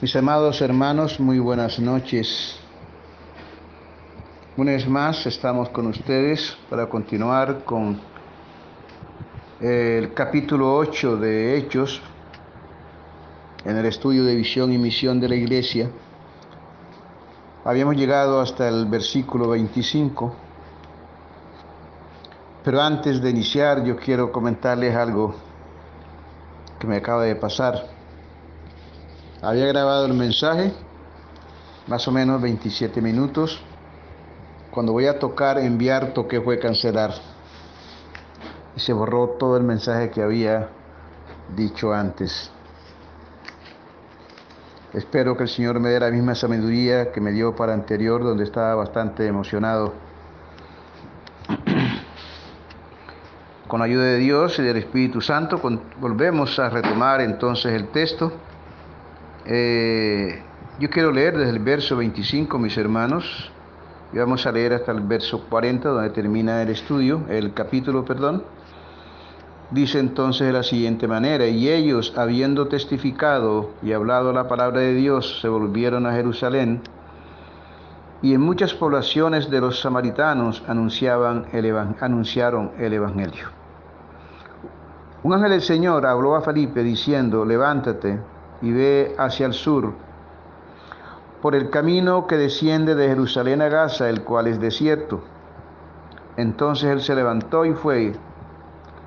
Mis amados hermanos, muy buenas noches. Una vez más estamos con ustedes para continuar con el capítulo 8 de Hechos en el estudio de visión y misión de la iglesia. Habíamos llegado hasta el versículo 25, pero antes de iniciar yo quiero comentarles algo que me acaba de pasar. Había grabado el mensaje, más o menos 27 minutos. Cuando voy a tocar enviar, toqué fue cancelar. Y se borró todo el mensaje que había dicho antes. Espero que el Señor me dé la misma sabiduría que me dio para anterior, donde estaba bastante emocionado. Con la ayuda de Dios y del Espíritu Santo, volvemos a retomar entonces el texto eh, yo quiero leer desde el verso 25, mis hermanos, y vamos a leer hasta el verso 40, donde termina el estudio, el capítulo, perdón. Dice entonces de la siguiente manera, y ellos, habiendo testificado y hablado la palabra de Dios, se volvieron a Jerusalén, y en muchas poblaciones de los samaritanos anunciaban anunciaron el Evangelio. Un ángel del Señor habló a Felipe diciendo, levántate y ve hacia el sur, por el camino que desciende de Jerusalén a Gaza, el cual es desierto. Entonces él se levantó y fue.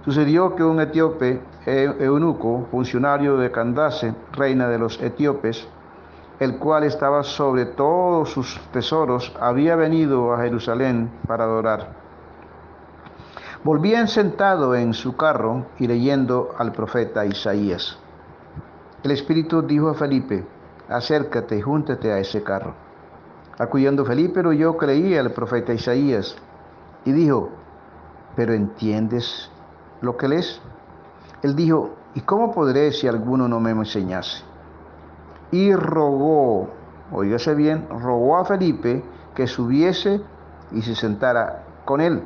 Sucedió que un etíope, eunuco, funcionario de Candace, reina de los etíopes, el cual estaba sobre todos sus tesoros, había venido a Jerusalén para adorar. Volvían sentado en su carro y leyendo al profeta Isaías. El Espíritu dijo a Felipe, acércate júntate a ese carro. Acudiendo Felipe yo creía al profeta Isaías y dijo, ¿pero entiendes lo que lees? Él dijo, ¿y cómo podré si alguno no me enseñase? Y rogó, oígase bien, rogó a Felipe que subiese y se sentara con él.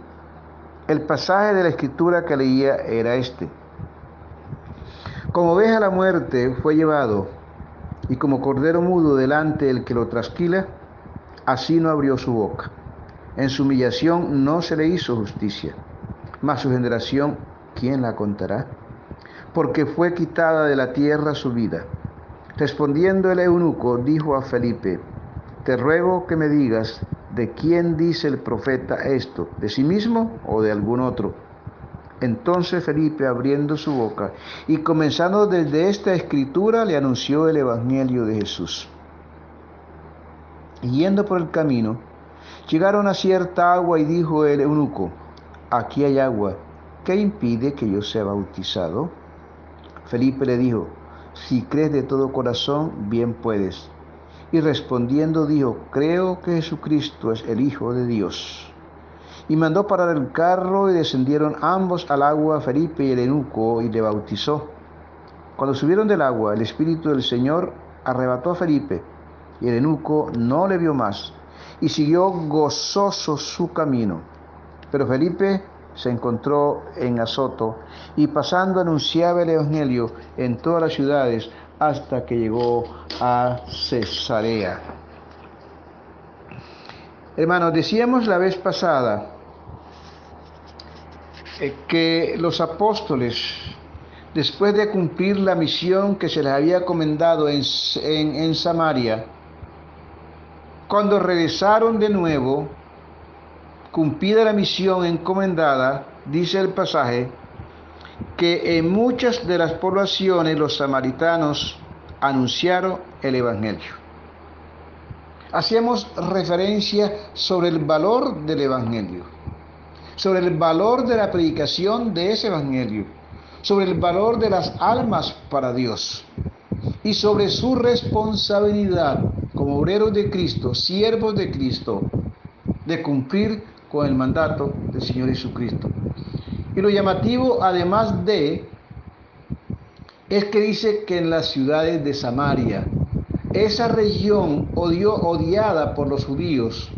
El pasaje de la escritura que leía era este. Como oveja a la muerte fue llevado, y como cordero mudo delante del que lo trasquila, así no abrió su boca. En su humillación no se le hizo justicia. Mas su generación, ¿quién la contará? Porque fue quitada de la tierra su vida. Respondiendo el eunuco, dijo a Felipe, te ruego que me digas de quién dice el profeta esto, de sí mismo o de algún otro. Entonces Felipe, abriendo su boca y comenzando desde esta escritura, le anunció el Evangelio de Jesús. Yendo por el camino, llegaron a cierta agua y dijo el eunuco, aquí hay agua, ¿qué impide que yo sea bautizado? Felipe le dijo, si crees de todo corazón, bien puedes. Y respondiendo dijo, creo que Jesucristo es el Hijo de Dios y mandó parar el carro y descendieron ambos al agua, Felipe y el eunuco, y le bautizó. Cuando subieron del agua, el Espíritu del Señor arrebató a Felipe, y el eunuco no le vio más, y siguió gozoso su camino. Pero Felipe se encontró en Azoto, y pasando anunciaba el Evangelio en todas las ciudades hasta que llegó a Cesarea. Hermanos, decíamos la vez pasada que los apóstoles, después de cumplir la misión que se les había encomendado en, en Samaria, cuando regresaron de nuevo, cumplida la misión encomendada, dice el pasaje, que en muchas de las poblaciones los samaritanos anunciaron el Evangelio. Hacíamos referencia sobre el valor del Evangelio sobre el valor de la predicación de ese Evangelio, sobre el valor de las almas para Dios y sobre su responsabilidad como obreros de Cristo, siervos de Cristo, de cumplir con el mandato del Señor Jesucristo. Y lo llamativo, además de, es que dice que en las ciudades de Samaria, esa región odiada por los judíos,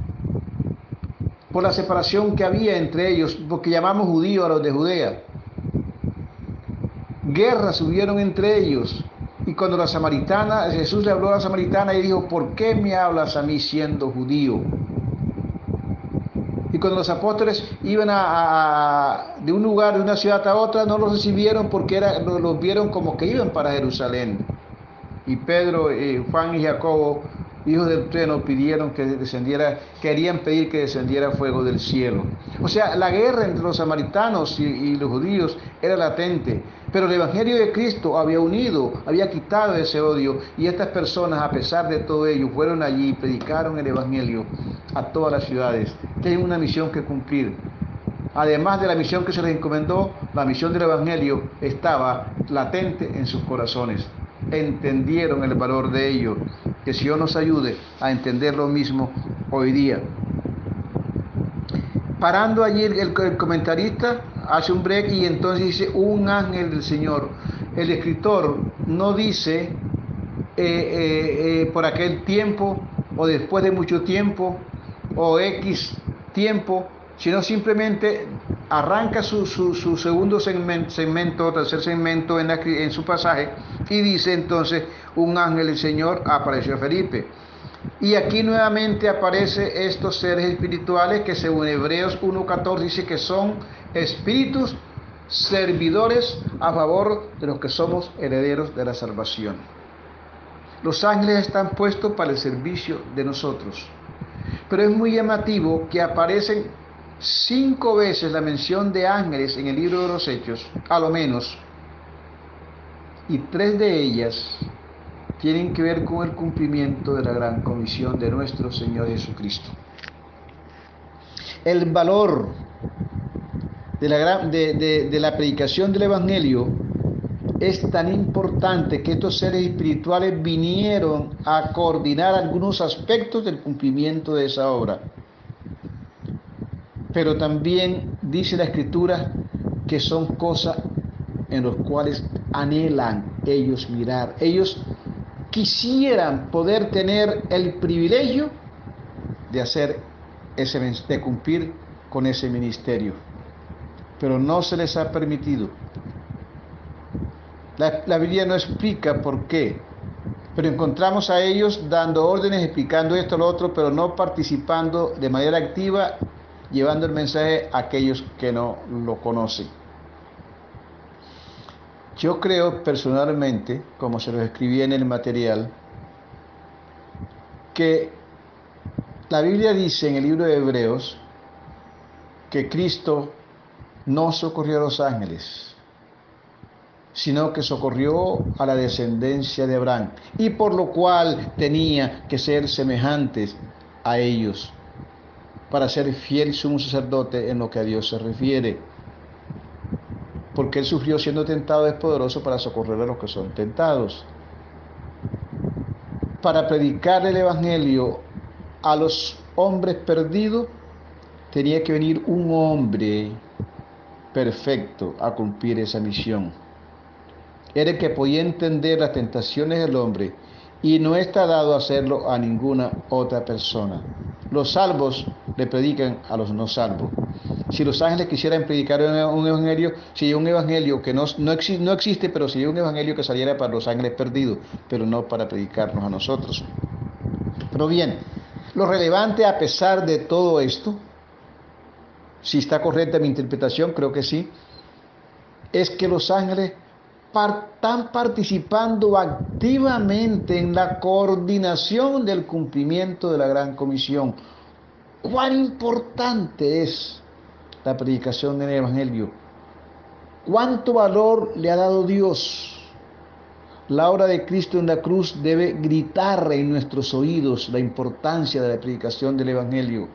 por la separación que había entre ellos, porque llamamos judíos a los de Judea. Guerras hubieron entre ellos y cuando la samaritana, Jesús le habló a la samaritana y dijo, ¿por qué me hablas a mí siendo judío? Y cuando los apóstoles iban a, de un lugar, de una ciudad a otra, no los recibieron porque era, los, vieron como que iban para Jerusalén. Y Pedro, eh, Juan y Jacobo hijos del trueno pidieron que descendiera, querían pedir que descendiera fuego del cielo. O sea, la guerra entre los samaritanos y, los judíos era latente, pero el Evangelio de Cristo había unido, había quitado ese odio y estas personas, a pesar de todo ello, fueron allí y predicaron el Evangelio a todas las ciudades. Tienen una misión que cumplir. Además de la misión que se les encomendó, la misión del Evangelio estaba latente en sus corazones. Entendieron el valor de ello que Señor nos ayude a entender lo mismo hoy día. Parando allí el, comentarista hace un break y entonces dice un ángel del Señor. El escritor no dice eh, eh, eh, por aquel tiempo o después de mucho tiempo o X tiempo, sino simplemente arranca su, segundo segmento, tercer segmento en, en su pasaje y dice entonces, un ángel del Señor apareció a Felipe. Y aquí nuevamente aparece estos seres espirituales que según Hebreos 1.14 dice que son espíritus servidores a favor de los que somos herederos de la salvación. Los ángeles están puestos para el servicio de nosotros. Pero es muy llamativo que aparecen cinco veces la mención de ángeles en el libro de los Hechos, a lo menos, y tres de ellas tienen que ver con el cumplimiento de la gran comisión de nuestro Señor Jesucristo. El valor de la, de, la predicación del Evangelio es tan importante que estos seres espirituales vinieron a coordinar algunos aspectos del cumplimiento de esa obra. Pero también dice la Escritura que son cosas en las cuales anhelan ellos mirar. Ellos quisieran poder tener el privilegio de hacer ese cumplir con ese ministerio, pero no se les ha permitido. La, la Biblia no explica por qué, pero encontramos a ellos dando órdenes, explicando esto, lo otro, pero no participando de manera activa, llevando el mensaje a aquellos que no lo conocen. Yo creo personalmente, como se lo escribí en el material, que la Biblia dice en el libro de Hebreos que Cristo no socorrió a los ángeles, sino que socorrió a la descendencia de Abraham, y por lo cual tenía que ser semejantes a ellos, para ser fiel sumo sacerdote en lo que a Dios se refiere porque Él sufrió siendo tentado es poderoso para socorrer a los que son tentados. Para predicar el Evangelio a los hombres perdidos, tenía que venir un hombre perfecto a cumplir esa misión. Era el que podía entender las tentaciones del hombre y no está dado a hacerlo a ninguna otra persona. Los salvos le predican a los no salvos. Si los ángeles quisieran predicar un evangelio, sería un evangelio que no, no, no existe, pero sería un evangelio que saliera para los ángeles perdidos, pero no para predicarnos a nosotros. Pero bien, lo relevante a pesar de todo esto, si está correcta mi interpretación, creo que sí, es que los ángeles están participando activamente en la coordinación del cumplimiento de la gran comisión. ¿Cuán importante es la predicación del Evangelio? ¿Cuánto valor le ha dado Dios? La obra de Cristo en la cruz debe gritar en nuestros oídos la importancia de la predicación del Evangelio.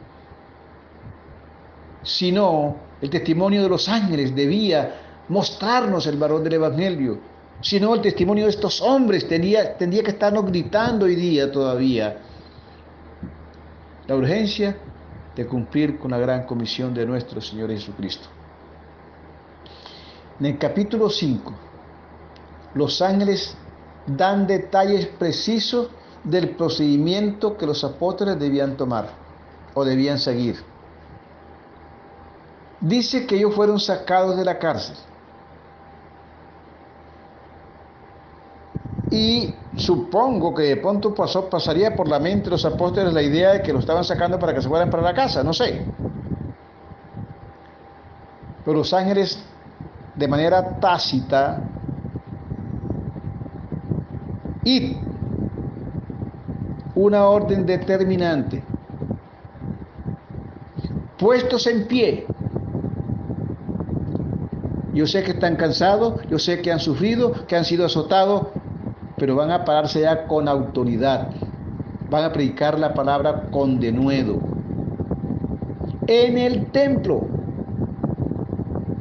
Si no, el testimonio de los ángeles debía mostrarnos el valor del Evangelio, sino el testimonio de estos hombres tendría que estarnos gritando hoy día todavía. La urgencia de cumplir con la gran comisión de nuestro Señor Jesucristo. En el capítulo 5, los ángeles dan detalles precisos del procedimiento que los apóstoles debían tomar o debían seguir. Dice que ellos fueron sacados de la cárcel Y supongo que de pronto pasó, pasaría por la mente de los apóstoles la idea de que lo estaban sacando para que se fueran para la casa, no sé. Pero los ángeles, de manera tácita, y una orden determinante, puestos en pie. Yo sé que están cansados, yo sé que han sufrido, que han sido azotados, pero van a pararse ya con autoridad. Van a predicar la palabra con denuedo. En el templo,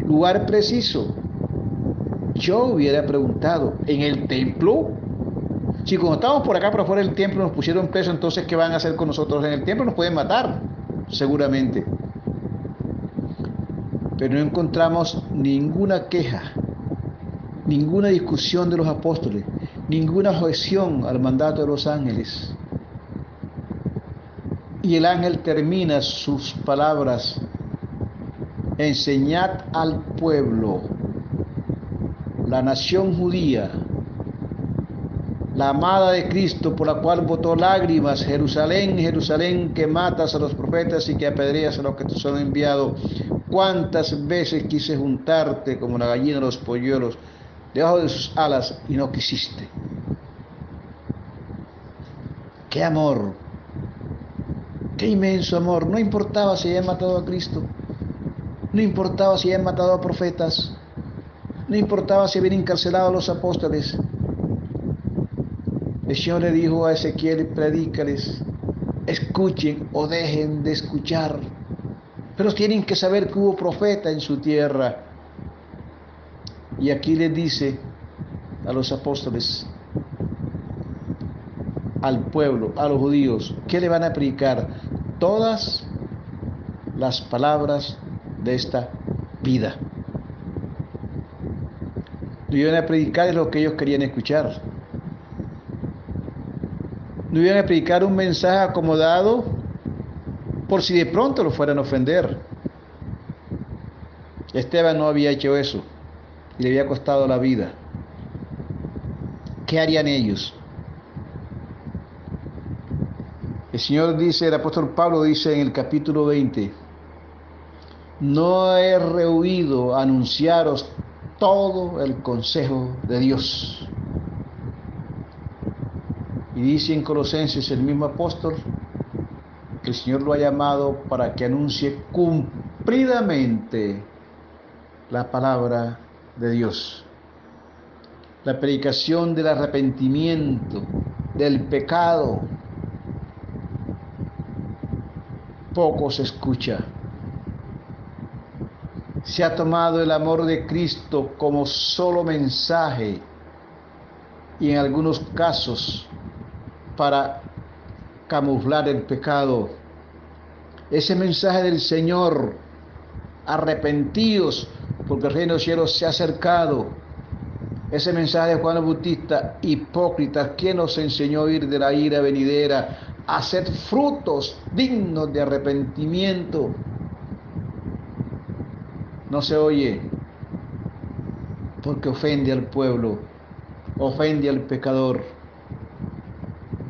lugar preciso. Yo hubiera preguntado, ¿en el templo? Si cuando estábamos por acá, por afuera del templo, nos pusieron preso, entonces, ¿qué van a hacer con nosotros? En el templo nos pueden matar, seguramente. Pero no encontramos ninguna queja, ninguna discusión de los apóstoles, ninguna objeción al mandato de los ángeles. Y el ángel termina sus palabras, enseñad al pueblo, la nación judía, la amada de Cristo por la cual botó lágrimas, Jerusalén, Jerusalén, que matas a los profetas y que apedreas a los que te son enviados. Cuántas veces quise juntarte como la gallina de los polluelos debajo de sus alas y no quisiste. Qué amor, qué inmenso amor. No importaba si habían matado a Cristo, no importaba si habían matado a profetas, no importaba si habían encarcelado a los apóstoles. El Señor le dijo a Ezequiel, predícales, escuchen o dejen de escuchar. Pero tienen que saber que hubo profeta en su tierra. Y aquí le dice a los apóstoles, al pueblo, a los judíos, ¿qué le van a predicar? Todas las palabras de esta vida. No iban a predicar lo que ellos querían escuchar. No iban a predicar un mensaje acomodado por si de pronto lo fueran a ofender. Esteban no había hecho eso le había costado la vida. ¿Qué harían ellos? El Señor dice, el apóstol Pablo dice en el capítulo 20, no he rehuido anunciaros todo el consejo de Dios. Y dice en Colosenses el mismo apóstol que el Señor lo ha llamado para que anuncie cumplidamente la palabra de Dios. La predicación del arrepentimiento, del pecado, poco se escucha. Se ha tomado el amor de Cristo como solo mensaje y en algunos casos para camuflar el pecado. Ese mensaje del Señor, arrepentidos porque el reino de los cielos se ha acercado. Ese mensaje de Juan el Bautista, hipócritas, ¿quién nos enseñó a ir de la ira venidera? hacer frutos dignos de arrepentimiento. No se oye porque ofende al pueblo, ofende al pecador,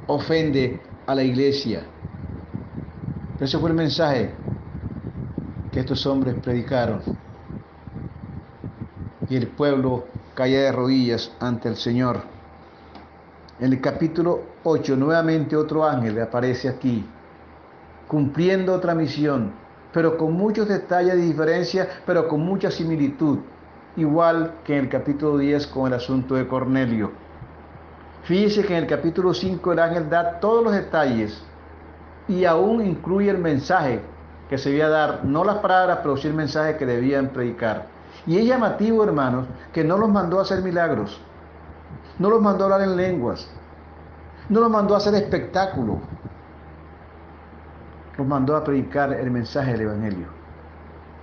ofende a la iglesia. ese fue el mensaje que estos hombres predicaron. Y el pueblo caía de rodillas ante el Señor. En el capítulo 8, nuevamente otro ángel aparece aquí, cumpliendo otra misión, pero con muchos detalles de diferencia, pero con mucha similitud, igual que en el capítulo 10 con el asunto de Cornelio. Fíjese que en el capítulo 5 el ángel da todos los detalles y aún incluye el mensaje que se debía dar, no las palabras, pero sí el mensaje que debían predicar. Y es llamativo, hermanos, que no los mandó a hacer milagros, no los mandó a hablar en lenguas. No los mandó a hacer espectáculo. Los mandó a predicar el mensaje del Evangelio.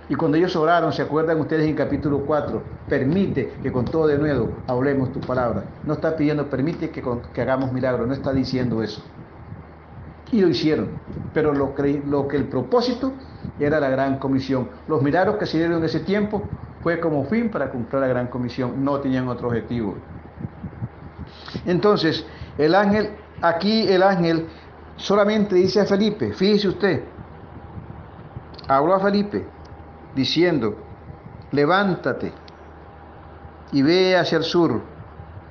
Y cuando ellos oraron, ¿se acuerdan ustedes en capítulo 4? Permite que con todo de nuevo hablemos tu palabra. No está pidiendo, permite que, que hagamos milagros. No está diciendo eso. Y lo hicieron. Pero lo, lo que el propósito era la gran comisión. Los milagros que se dieron en ese tiempo fue como fin para cumplir la gran comisión. No tenían otro objetivo. Entonces, el ángel, aquí el ángel solamente dice a Felipe, fíjese usted, habló a Felipe diciendo, levántate y ve hacia el sur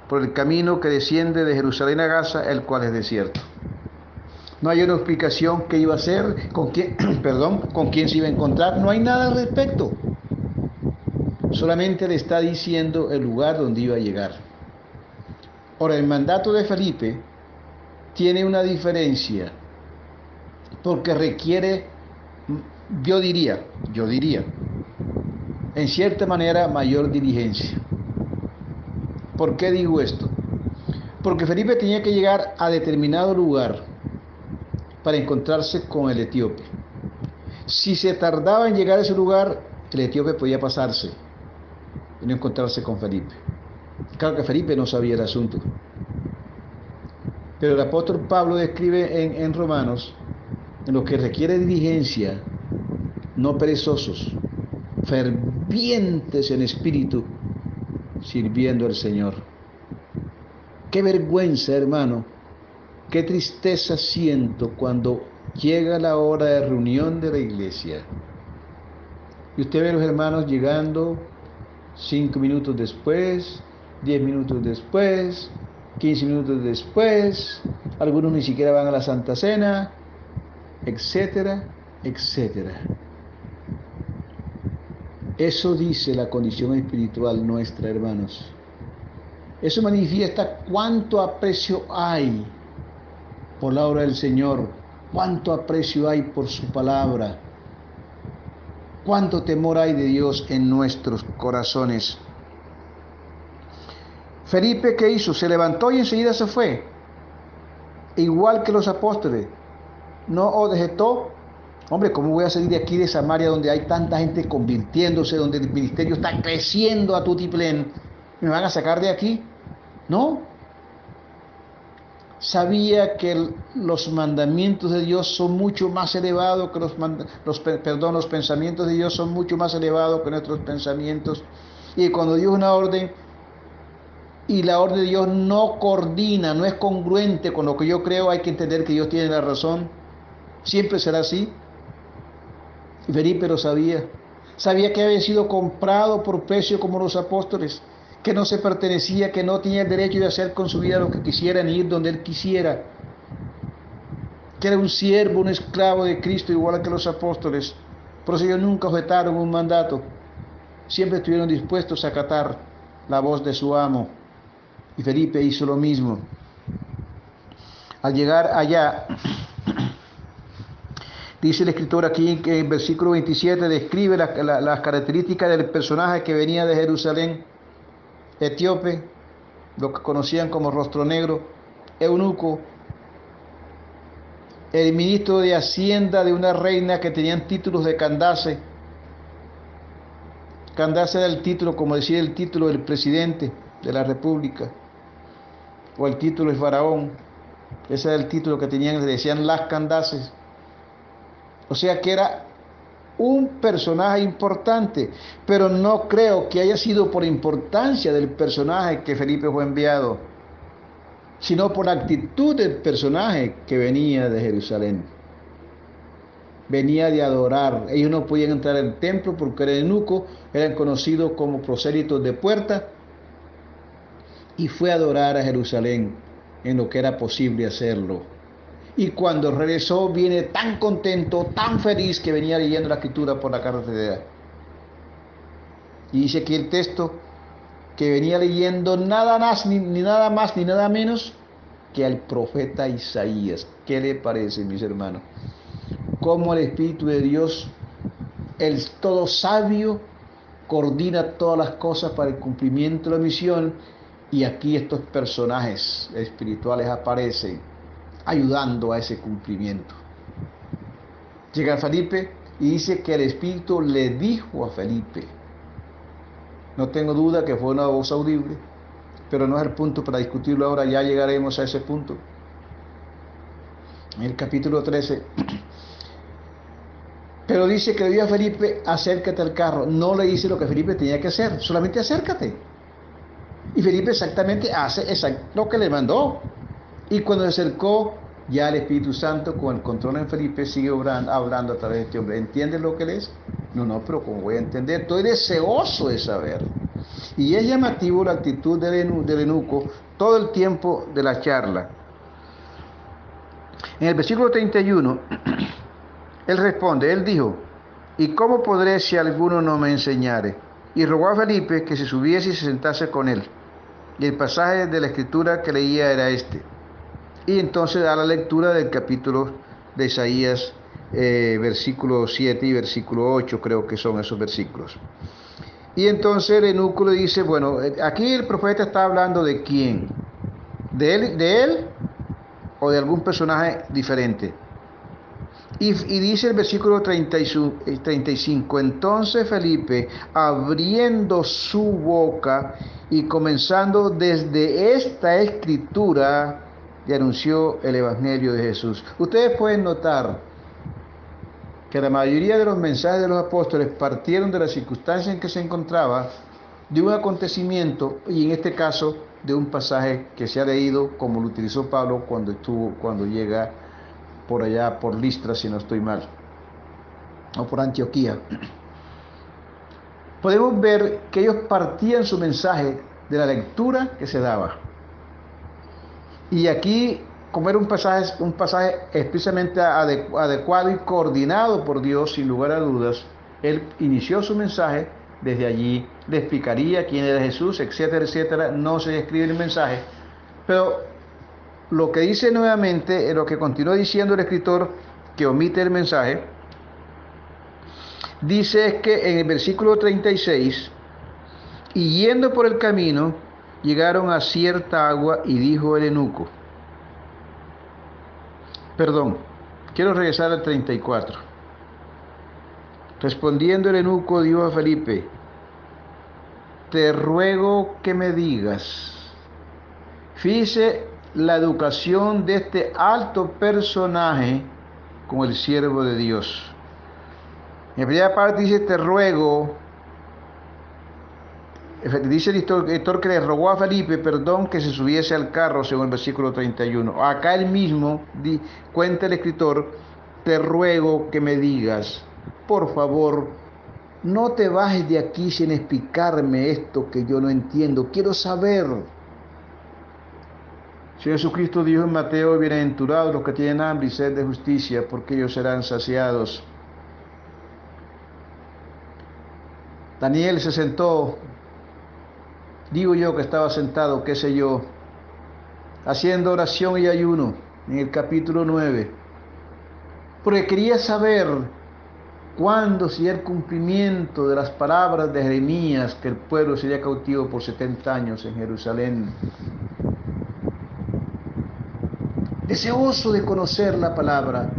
por el camino que desciende de Jerusalén a Gaza, el cual es desierto. No hay una explicación qué iba a hacer, con quién, perdón, con quién se iba a encontrar, no hay nada al respecto. Solamente le está diciendo el lugar donde iba a llegar. Ahora, el mandato de Felipe tiene una diferencia, porque requiere, yo diría, yo diría, en cierta manera mayor diligencia. ¿Por qué digo esto? Porque Felipe tenía que llegar a determinado lugar para encontrarse con el etíope. Si se tardaba en llegar a ese lugar, el etíope podía pasarse y no encontrarse con Felipe. Claro que Felipe no sabía el asunto. Pero el apóstol Pablo describe en, en Romanos en lo que requiere diligencia, no perezosos, fervientes en espíritu, sirviendo al Señor. Qué vergüenza, hermano, qué tristeza siento cuando llega la hora de reunión de la iglesia. Y usted ve a los hermanos llegando cinco minutos después, diez minutos después, quince minutos después, algunos ni siquiera van a la Santa Cena, etcétera, etcétera. Eso dice la condición espiritual nuestra, hermanos. Eso manifiesta cuánto aprecio hay por la obra del Señor, cuánto aprecio hay por su palabra, cuánto temor hay de Dios en nuestros corazones. Felipe, ¿qué hizo? Se levantó y enseguida se fue, igual que los apóstoles. No objetó Hombre, ¿cómo voy a salir de aquí de Samaria donde hay tanta gente convirtiéndose, donde el ministerio está creciendo a tutiplén? ¿Me van a sacar de aquí? No. Sabía que los mandamientos de Dios son mucho más elevados que los, los, los pensamientos de Dios son mucho más elevados que nuestros pensamientos. Y cuando Dios una orden y la orden de Dios no coordina, no es congruente con lo que yo creo, hay que entender que Dios tiene la razón. Siempre será así. Felipe lo sabía. Sabía que había sido comprado por precio como los apóstoles, que no se pertenecía, que no tenía el derecho de hacer con su vida lo que quisiera ni ir donde él quisiera. Que era un siervo, un esclavo de Cristo igual que los apóstoles. Por eso ellos nunca objetaron un mandato. Siempre estuvieron dispuestos a acatar la voz de su amo. Y Felipe hizo lo mismo. Al llegar allá, Dice el escritor aquí que en versículo 27 describe las características del personaje que venía de Jerusalén, etíope, lo que conocían como rostro negro, eunuco, el ministro de Hacienda de una reina que tenían títulos de Candace. Candace era el título, como decía el título del presidente de la República, o el título de Faraón. Ese era el título que tenían, decían las Candaces. O sea que era un personaje importante, pero no creo que haya sido por importancia del personaje que Felipe fue enviado, sino por actitud del personaje que venía de Jerusalén. Venía de adorar. Ellos no podían entrar al templo porque era eunuco, eran conocidos como prosélitos de puerta, y fue a adorar a Jerusalén en lo que era posible hacerlo y cuando regresó viene tan contento, tan feliz que venía leyendo la escritura por la carretera. Y dice aquí el texto que venía leyendo nada más ni, nada más ni nada menos que al profeta Isaías. ¿Qué le parece, mis hermanos? Cómo el Espíritu de Dios, el todo sabio, coordina todas las cosas para el cumplimiento de la misión y aquí estos personajes espirituales aparecen ayudando a ese cumplimiento. Llega Felipe y dice que el Espíritu le dijo a Felipe, no tengo duda que fue una voz audible, pero no es el punto para discutirlo ahora, ya llegaremos a ese punto. En el capítulo 13, pero dice que le dijo a Felipe, acércate al carro. No le dice lo que Felipe tenía que hacer, solamente acércate. Y Felipe exactamente hace lo que le mandó. Y cuando se acercó, ya el Espíritu Santo con el control en Felipe sigue hablando a través de este hombre. ¿Entiendes lo que él es? No, no, pero como voy a entender? Estoy deseoso de saber. Y es llamativo la actitud del eunuco todo el tiempo de la charla. En el versículo 31, él responde, él dijo, ¿y cómo podré si alguno no me enseñare? Y rogó a Felipe que se subiese y se sentase con él. Y el pasaje de la escritura que leía era este. Y entonces da la lectura del capítulo de Isaías, eh, versículo 7 y versículo 8, creo que son esos versículos. Y entonces el enúculo dice, bueno, eh, aquí el profeta está hablando de quién, de él, de él o de algún personaje diferente. Y, dice el versículo 35, eh, entonces Felipe, abriendo su boca y comenzando desde esta escritura, le anunció el Evangelio de Jesús. Ustedes pueden notar que la mayoría de los mensajes de los apóstoles partieron de la circunstancia en que se encontraba, de un acontecimiento y en este caso de un pasaje que se ha leído como lo utilizó Pablo cuando estuvo cuando llega por allá por Listra si no estoy mal o por Antioquía. Podemos ver que ellos partían su mensaje de la lectura que se daba. Y aquí, como era un pasaje, un pasaje especialmente adecuado y coordinado por Dios, sin lugar a dudas, él inició su mensaje desde allí, le explicaría quién era Jesús, etcétera, etcétera. No se escribe el mensaje, pero lo que dice nuevamente, lo que continúa diciendo el escritor que omite el mensaje, dice que en el versículo 36, y yendo por el camino, llegaron a cierta agua y dijo el enuco, perdón, quiero regresar al 34. Respondiendo el enuco, dijo a Felipe, te ruego que me digas, fíjese la educación de este alto personaje con el siervo de Dios. En primera parte dice, te ruego, dice el editor que le rogó a Felipe, perdón, que se subiese al carro, según el versículo 31. Acá él mismo cuenta el escritor, te ruego que me digas, por favor, no te bajes de aquí sin explicarme esto que yo no entiendo, quiero saber. Si Jesucristo dijo en Mateo, bienaventurados los que tienen hambre y sed de justicia, porque ellos serán saciados. Daniel se sentó, digo yo que estaba sentado, qué sé yo, haciendo oración y ayuno en el capítulo 9, porque quería saber cuándo sería el cumplimiento de las palabras de Jeremías, que el pueblo sería cautivo por 70 años en Jerusalén. Deseoso de conocer la palabra,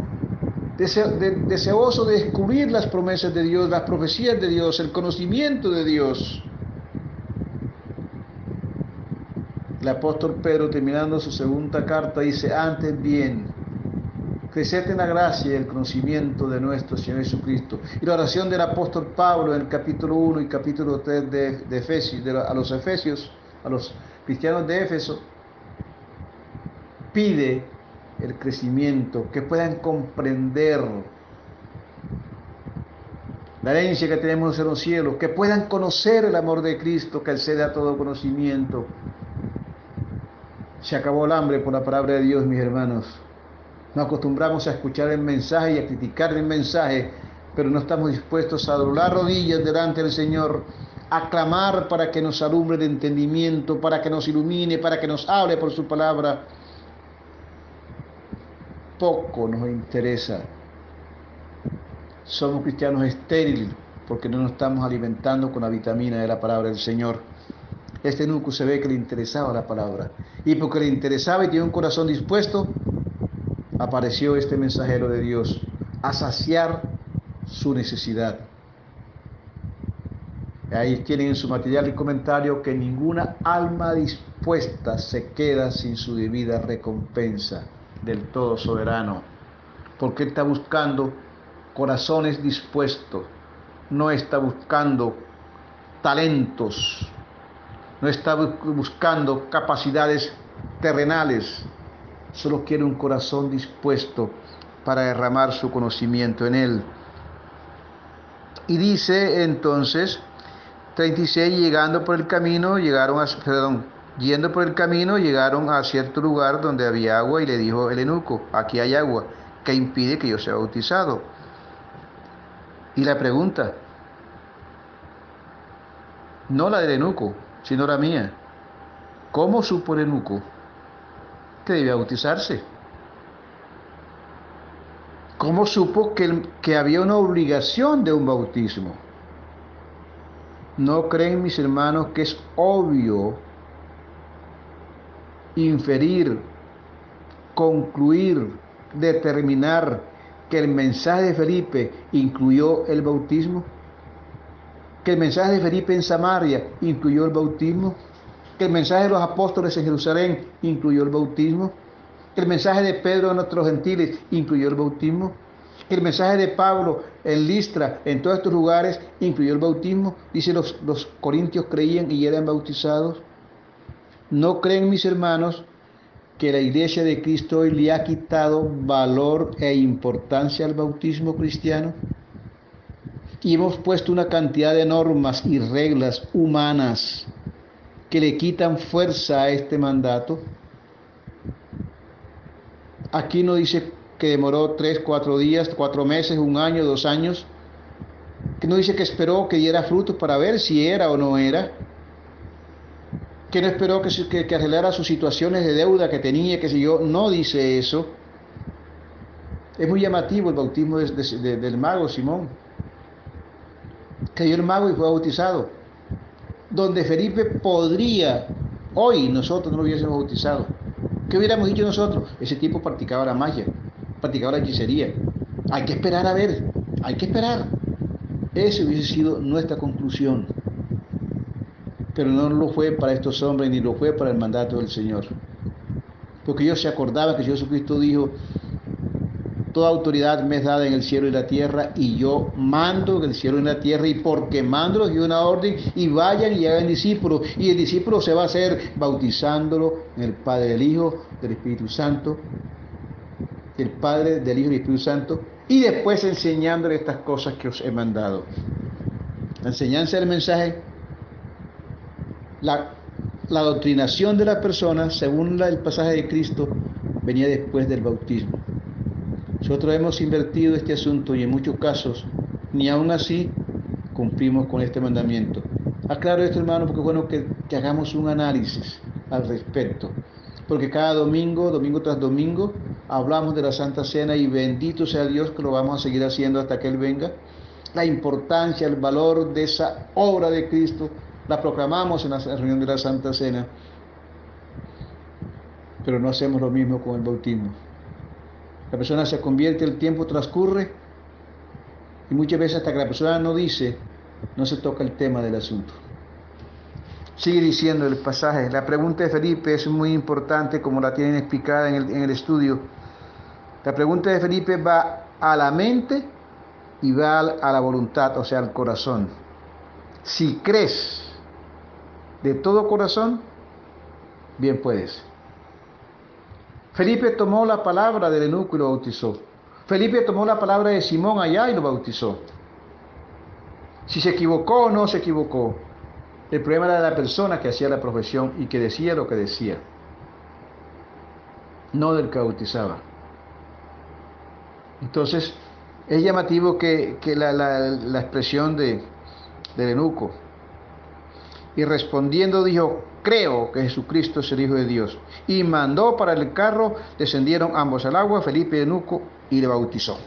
deseoso de descubrir las promesas de Dios, las profecías de Dios, el conocimiento de Dios. El apóstol Pedro, terminando su segunda carta, dice, antes bien, creced en la gracia y el conocimiento de nuestro Señor Jesucristo. Y la oración del apóstol Pablo en el capítulo 1 y capítulo 3 de, de Efesios, a los Efesios, a los cristianos de Éfeso, pide el crecimiento, que puedan comprender la herencia que tenemos en los cielos, que puedan conocer el amor de Cristo que excede a todo conocimiento. Se acabó el hambre por la palabra de Dios, mis hermanos. Nos acostumbramos a escuchar el mensaje y a criticar el mensaje, pero no estamos dispuestos a doblar rodillas delante del Señor, a clamar para que nos alumbre el entendimiento, para que nos ilumine, para que nos hable por su palabra poco nos interesa. Somos cristianos estériles porque no nos estamos alimentando con la vitamina de la palabra del Señor. Este nuco se ve que le interesaba la palabra. Y porque le interesaba y tiene un corazón dispuesto, apareció este mensajero de Dios a saciar su necesidad. Ahí tienen en su material y comentario que ninguna alma dispuesta se queda sin su debida recompensa del todo soberano, porque está buscando corazones dispuestos, no está buscando talentos, no está buscando capacidades terrenales, solo quiere un corazón dispuesto para derramar su conocimiento en él. Y dice entonces, 36, llegando por el camino, llegaron a, perdón, yendo por el camino, llegaron a cierto lugar donde había agua y le dijo el eunuco, aquí hay agua, que impide que yo sea bautizado? Y la pregunta, no la del eunuco, sino la mía, ¿cómo supo el eunuco que debía bautizarse? ¿Cómo supo que, que había una obligación de un bautismo? ¿No creen mis hermanos que es obvio inferir, concluir, determinar que el mensaje de Felipe incluyó el bautismo? ¿Que el mensaje de Felipe en Samaria incluyó el bautismo? ¿Que el mensaje de los apóstoles en Jerusalén incluyó el bautismo? ¿Que el mensaje de Pedro a nuestros gentiles incluyó el bautismo? ¿Que el mensaje de Pablo en Listra, en todos estos lugares, incluyó el bautismo? Dice, los, los corintios creían y eran bautizados. ¿No creen mis hermanos que la iglesia de Cristo hoy le ha quitado valor e importancia al bautismo cristiano? Y hemos puesto una cantidad de normas y reglas humanas que le quitan fuerza a este mandato. Aquí no dice que demoró tres, cuatro días, cuatro meses, un año, dos años. Que no dice que esperó que diera frutos para ver si era o no era que no esperó que, acelerara sus situaciones de deuda que tenía, que si yo, no dice eso. Es muy llamativo el bautismo del mago Simón. Cayó el mago y fue bautizado. Donde Felipe podría, hoy nosotros no lo hubiésemos bautizado. ¿Qué hubiéramos dicho nosotros? Ese tipo practicaba la magia, practicaba la hechicería. Hay que esperar a ver, hay que esperar. Esa hubiese sido nuestra conclusión pero no lo fue para estos hombres ni lo fue para el mandato del Señor. Porque ellos se acordaban que Jesucristo dijo, toda autoridad me es dada en el cielo y la tierra y yo mando en el cielo y la tierra y porque mando les dio una orden y vayan y hagan discípulos y el discípulo se va a hacer bautizándolo en el Padre del Hijo, del Espíritu Santo, el Padre del Hijo y del Espíritu Santo y después enseñándole estas cosas que os he mandado. La enseñanza del mensaje la, doctrinación de las personas, según el pasaje de Cristo, venía después del bautismo. Nosotros hemos invertido este asunto y en muchos casos, ni aún así, cumplimos con este mandamiento. Aclaro esto, hermano, porque es bueno que, que hagamos un análisis al respecto. Porque cada domingo, domingo tras domingo, hablamos de la Santa Cena y bendito sea Dios que lo vamos a seguir haciendo hasta que Él venga. La importancia, el valor de esa obra de Cristo la proclamamos en la reunión de la Santa Cena, pero no hacemos lo mismo con el bautismo. La persona se convierte, el tiempo transcurre y muchas veces hasta que la persona no dice, no se toca el tema del asunto. Sigue diciendo el pasaje, la pregunta de Felipe es muy importante como la tienen explicada en el, en el estudio. La pregunta de Felipe va a la mente y va a la voluntad, o sea, al corazón. Si crees de todo corazón, bien puedes. Felipe tomó la palabra del eunuco y lo bautizó. Felipe tomó la palabra de Simón allá y lo bautizó. Si se equivocó o no se equivocó, el problema era de la persona que hacía la profesión y que decía lo que decía, no del que bautizaba. Entonces, es llamativo que, la, expresión de, del eunuco, y respondiendo dijo, creo que Jesucristo es el Hijo de Dios. Y mandó para el carro, descendieron ambos al agua, Felipe y Eunuco, y le bautizó.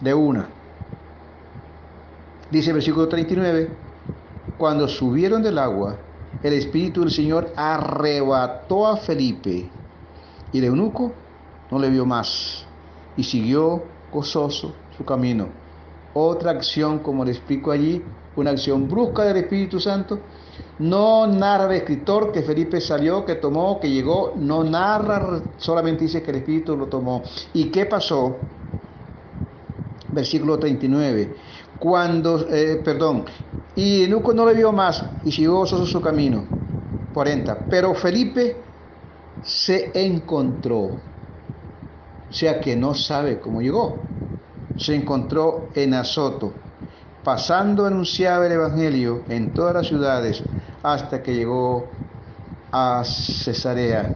De una. Dice el versículo 39, cuando subieron del agua, el Espíritu del Señor arrebató a Felipe y el eunuco no le vio más y siguió gozoso su camino. Otra acción, como le explico allí, una acción brusca del Espíritu Santo no narra el escritor que Felipe salió, que tomó, que llegó. No narra, solamente dice que el Espíritu lo tomó. ¿Y qué pasó? Versículo 39. Cuando, eh, perdón, y Luco no le vio más y siguió gozoso su camino. 40. Pero Felipe se encontró, o sea que no sabe cómo llegó, se encontró en Azoto, pasando anunciaba el Evangelio en todas las ciudades hasta que llegó a Cesarea.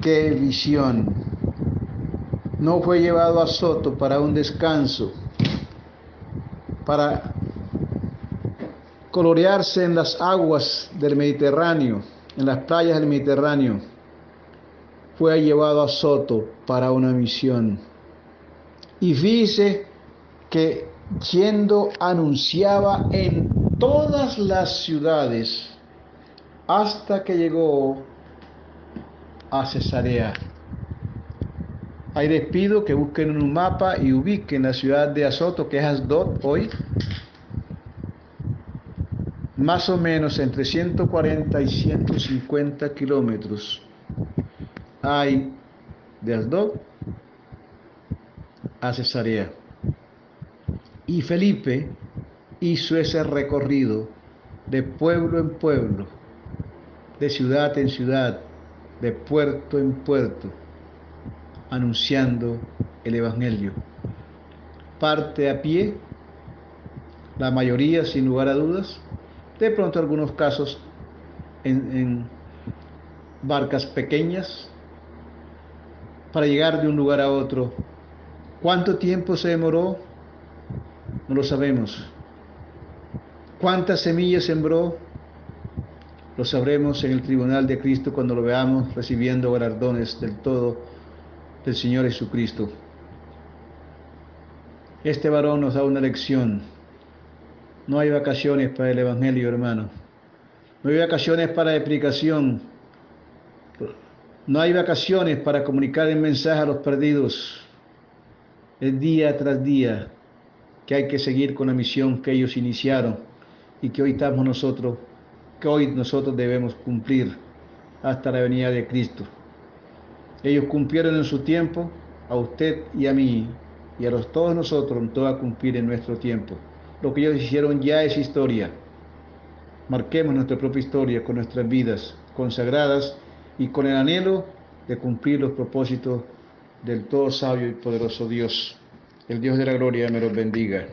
¡Qué visión! No fue llevado a Soto para un descanso, para colorearse en las aguas del Mediterráneo, en las playas del Mediterráneo. Fue llevado a Soto para una misión. Y dice que yendo anunciaba en todas las ciudades hasta que llegó a Cesarea. Ahí les pido que busquen un mapa y ubiquen la ciudad de Azoto, que es Asdod hoy, más o menos entre 140 y 150 kilómetros hay de Asdod a Cesarea. Y Felipe hizo ese recorrido de pueblo en pueblo, de ciudad en ciudad, de puerto en puerto, anunciando el Evangelio. Parte a pie, la mayoría sin lugar a dudas, de pronto algunos casos en, barcas pequeñas, para llegar de un lugar a otro. ¿Cuánto tiempo se demoró? No lo sabemos. ¿Cuántas semillas sembró? Lo sabremos en el tribunal de Cristo cuando lo veamos recibiendo galardones del todo del Señor Jesucristo. Este varón nos da una lección. No hay vacaciones para el Evangelio, hermano. No hay vacaciones para explicación. No hay vacaciones para comunicar el mensaje a los perdidos. Es día tras día que hay que seguir con la misión que ellos iniciaron y que hoy estamos nosotros, que hoy nosotros debemos cumplir hasta la venida de Cristo. Ellos cumplieron en su tiempo, a usted y a mí, y a los, todos nosotros nos toca cumplir en nuestro tiempo. Lo que ellos hicieron ya es historia. Marquemos nuestra propia historia con nuestras vidas consagradas y con el anhelo de cumplir los propósitos del todo sabio y poderoso Dios. El Dios de la gloria me los bendiga.